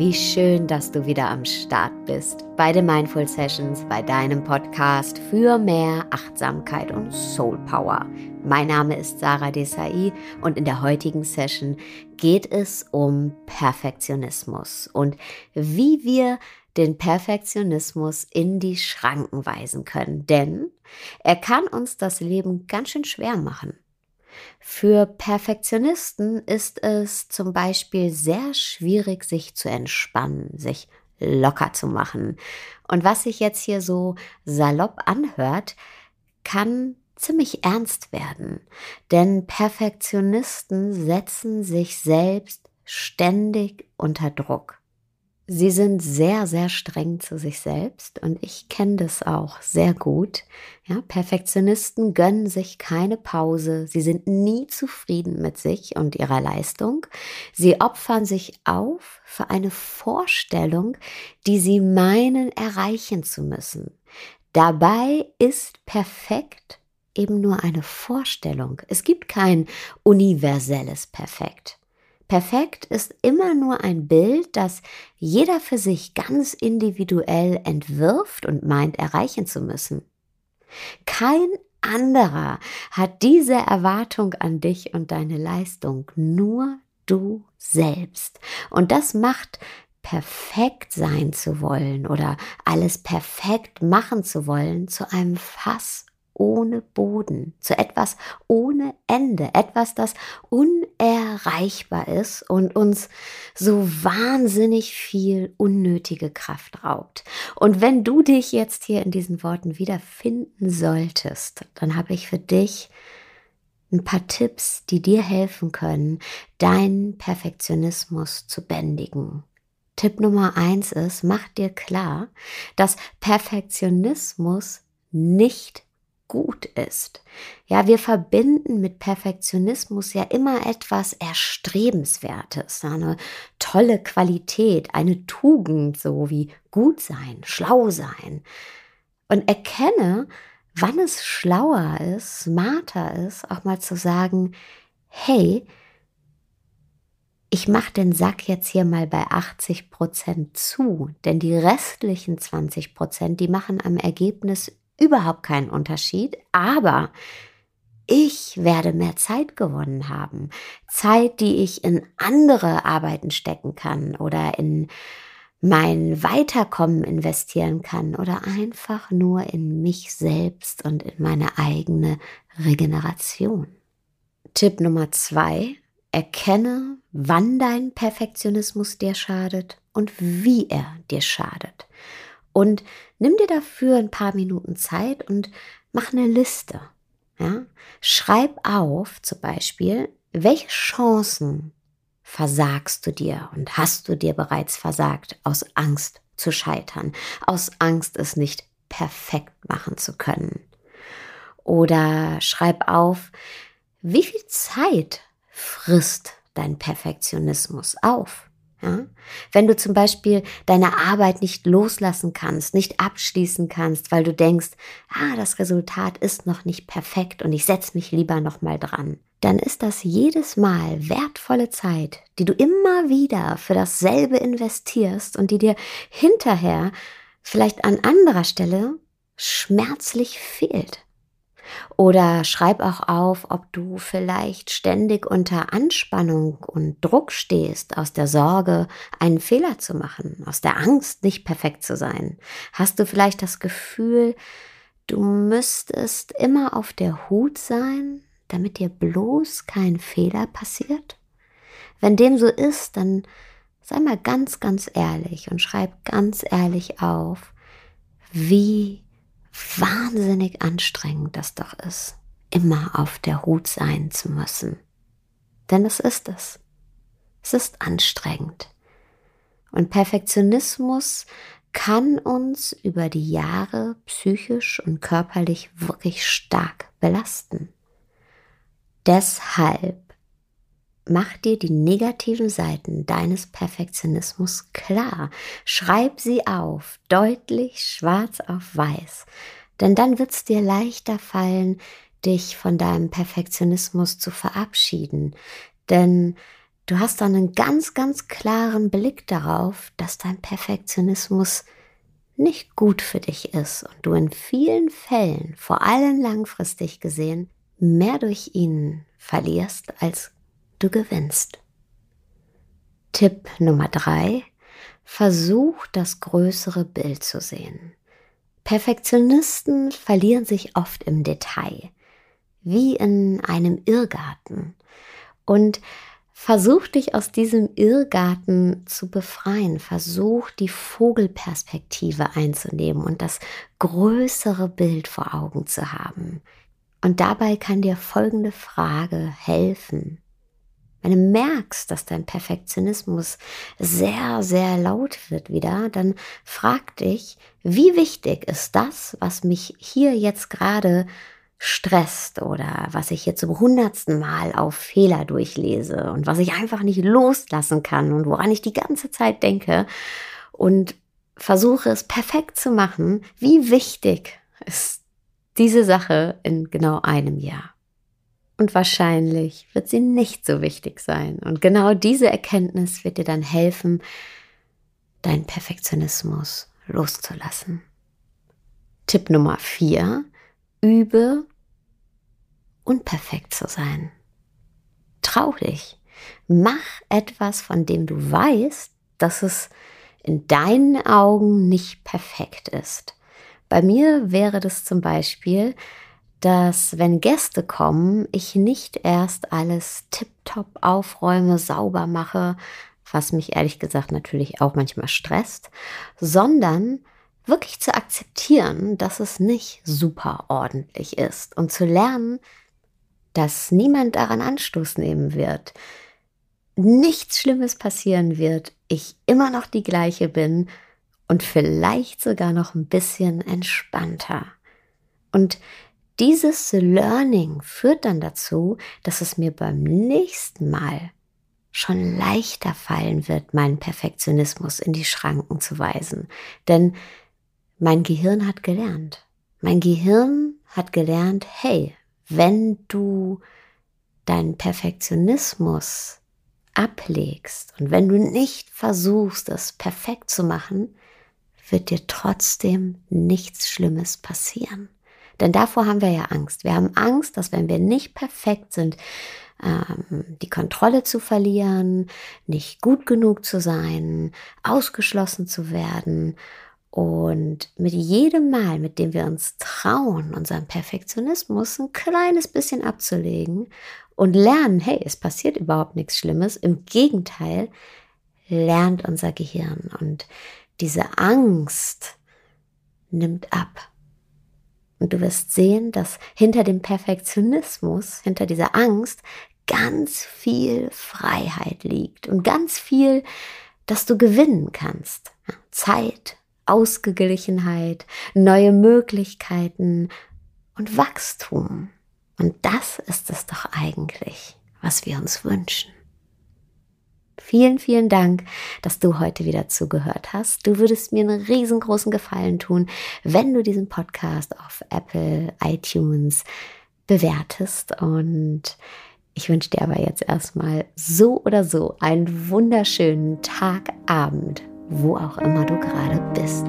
Wie schön, dass du wieder am Start bist bei den Mindful Sessions, bei deinem Podcast für mehr Achtsamkeit und Soul Power. Mein Name ist Sarah Desai und in der heutigen Session geht es um Perfektionismus und wie wir den Perfektionismus in die Schranken weisen können, denn er kann uns das Leben ganz schön schwer machen. Für Perfektionisten ist es zum Beispiel sehr schwierig, sich zu entspannen, sich locker zu machen. Und was sich jetzt hier so salopp anhört, kann ziemlich ernst werden. Denn Perfektionisten setzen sich selbst ständig unter Druck. Sie sind sehr, sehr streng zu sich selbst und ich kenne das auch sehr gut. Ja, Perfektionisten gönnen sich keine Pause. Sie sind nie zufrieden mit sich und ihrer Leistung. Sie opfern sich auf für eine Vorstellung, die sie meinen erreichen zu müssen. Dabei ist perfekt eben nur eine Vorstellung. Es gibt kein universelles Perfekt. Perfekt ist immer nur ein Bild, das jeder für sich ganz individuell entwirft und meint erreichen zu müssen. Kein anderer hat diese Erwartung an dich und deine Leistung, nur du selbst. Und das macht perfekt sein zu wollen oder alles perfekt machen zu wollen zu einem Fass ohne Boden, zu etwas ohne Ende, etwas, das unerreichbar ist und uns so wahnsinnig viel unnötige Kraft raubt. Und wenn du dich jetzt hier in diesen Worten wiederfinden solltest, dann habe ich für dich ein paar Tipps, die dir helfen können, deinen Perfektionismus zu bändigen. Tipp Nummer eins ist, mach dir klar, dass Perfektionismus nicht gut ist. Ja, wir verbinden mit Perfektionismus ja immer etwas Erstrebenswertes, eine tolle Qualität, eine Tugend, so wie gut sein, schlau sein. Und erkenne, wann es schlauer ist, smarter ist, auch mal zu sagen, hey, ich mache den Sack jetzt hier mal bei 80 Prozent zu, denn die restlichen 20 Prozent, die machen am Ergebnis überhaupt keinen Unterschied, aber ich werde mehr Zeit gewonnen haben. Zeit, die ich in andere Arbeiten stecken kann oder in mein Weiterkommen investieren kann oder einfach nur in mich selbst und in meine eigene Regeneration. Tipp Nummer zwei, erkenne, wann dein Perfektionismus dir schadet und wie er dir schadet. Und nimm dir dafür ein paar Minuten Zeit und mach eine Liste. Ja? Schreib auf, zum Beispiel, welche Chancen versagst du dir und hast du dir bereits versagt aus Angst zu scheitern, aus Angst, es nicht perfekt machen zu können. Oder schreib auf, wie viel Zeit frisst dein Perfektionismus auf? Ja? Wenn du zum Beispiel deine Arbeit nicht loslassen kannst, nicht abschließen kannst, weil du denkst, ah, das Resultat ist noch nicht perfekt und ich setze mich lieber noch mal dran, dann ist das jedes Mal wertvolle Zeit, die du immer wieder für dasselbe investierst und die dir hinterher vielleicht an anderer Stelle schmerzlich fehlt. Oder schreib auch auf, ob du vielleicht ständig unter Anspannung und Druck stehst, aus der Sorge, einen Fehler zu machen, aus der Angst, nicht perfekt zu sein. Hast du vielleicht das Gefühl, du müsstest immer auf der Hut sein, damit dir bloß kein Fehler passiert? Wenn dem so ist, dann sei mal ganz, ganz ehrlich und schreib ganz ehrlich auf, wie wahnsinnig anstrengend das doch ist, immer auf der Hut sein zu müssen. Denn es ist es. Es ist anstrengend. Und Perfektionismus kann uns über die Jahre psychisch und körperlich wirklich stark belasten. Deshalb Mach dir die negativen Seiten deines Perfektionismus klar. Schreib sie auf, deutlich schwarz auf weiß. Denn dann wird es dir leichter fallen, dich von deinem Perfektionismus zu verabschieden. Denn du hast dann einen ganz, ganz klaren Blick darauf, dass dein Perfektionismus nicht gut für dich ist und du in vielen Fällen, vor allem langfristig gesehen, mehr durch ihn verlierst, als du gewinnst. Tipp Nummer drei. Versuch das größere Bild zu sehen. Perfektionisten verlieren sich oft im Detail, wie in einem Irrgarten. Und versuch dich aus diesem Irrgarten zu befreien. Versuch die Vogelperspektive einzunehmen und das größere Bild vor Augen zu haben. Und dabei kann dir folgende Frage helfen. Wenn du merkst, dass dein Perfektionismus sehr, sehr laut wird wieder, dann frag dich, wie wichtig ist das, was mich hier jetzt gerade stresst oder was ich jetzt zum hundertsten Mal auf Fehler durchlese und was ich einfach nicht loslassen kann und woran ich die ganze Zeit denke und versuche es perfekt zu machen, wie wichtig ist diese Sache in genau einem Jahr. Und wahrscheinlich wird sie nicht so wichtig sein. Und genau diese Erkenntnis wird dir dann helfen, deinen Perfektionismus loszulassen. Tipp Nummer vier, übe unperfekt zu sein. Trau dich. Mach etwas, von dem du weißt, dass es in deinen Augen nicht perfekt ist. Bei mir wäre das zum Beispiel, dass wenn Gäste kommen, ich nicht erst alles tiptop aufräume, sauber mache, was mich ehrlich gesagt natürlich auch manchmal stresst, sondern wirklich zu akzeptieren, dass es nicht super ordentlich ist und zu lernen, dass niemand daran Anstoß nehmen wird, nichts Schlimmes passieren wird, ich immer noch die gleiche bin und vielleicht sogar noch ein bisschen entspannter. Und dieses Learning führt dann dazu, dass es mir beim nächsten Mal schon leichter fallen wird, meinen Perfektionismus in die Schranken zu weisen. Denn mein Gehirn hat gelernt. Mein Gehirn hat gelernt, hey, wenn du deinen Perfektionismus ablegst und wenn du nicht versuchst, es perfekt zu machen, wird dir trotzdem nichts Schlimmes passieren. Denn davor haben wir ja Angst. Wir haben Angst, dass wenn wir nicht perfekt sind, ähm, die Kontrolle zu verlieren, nicht gut genug zu sein, ausgeschlossen zu werden. Und mit jedem Mal, mit dem wir uns trauen, unseren Perfektionismus ein kleines bisschen abzulegen und lernen, hey, es passiert überhaupt nichts Schlimmes, im Gegenteil, lernt unser Gehirn. Und diese Angst nimmt ab. Und du wirst sehen, dass hinter dem Perfektionismus, hinter dieser Angst, ganz viel Freiheit liegt und ganz viel, dass du gewinnen kannst. Zeit, Ausgeglichenheit, neue Möglichkeiten und Wachstum. Und das ist es doch eigentlich, was wir uns wünschen. Vielen, vielen Dank, dass du heute wieder zugehört hast. Du würdest mir einen riesengroßen Gefallen tun, wenn du diesen Podcast auf Apple, iTunes bewertest. Und ich wünsche dir aber jetzt erstmal so oder so einen wunderschönen Tag, Abend, wo auch immer du gerade bist.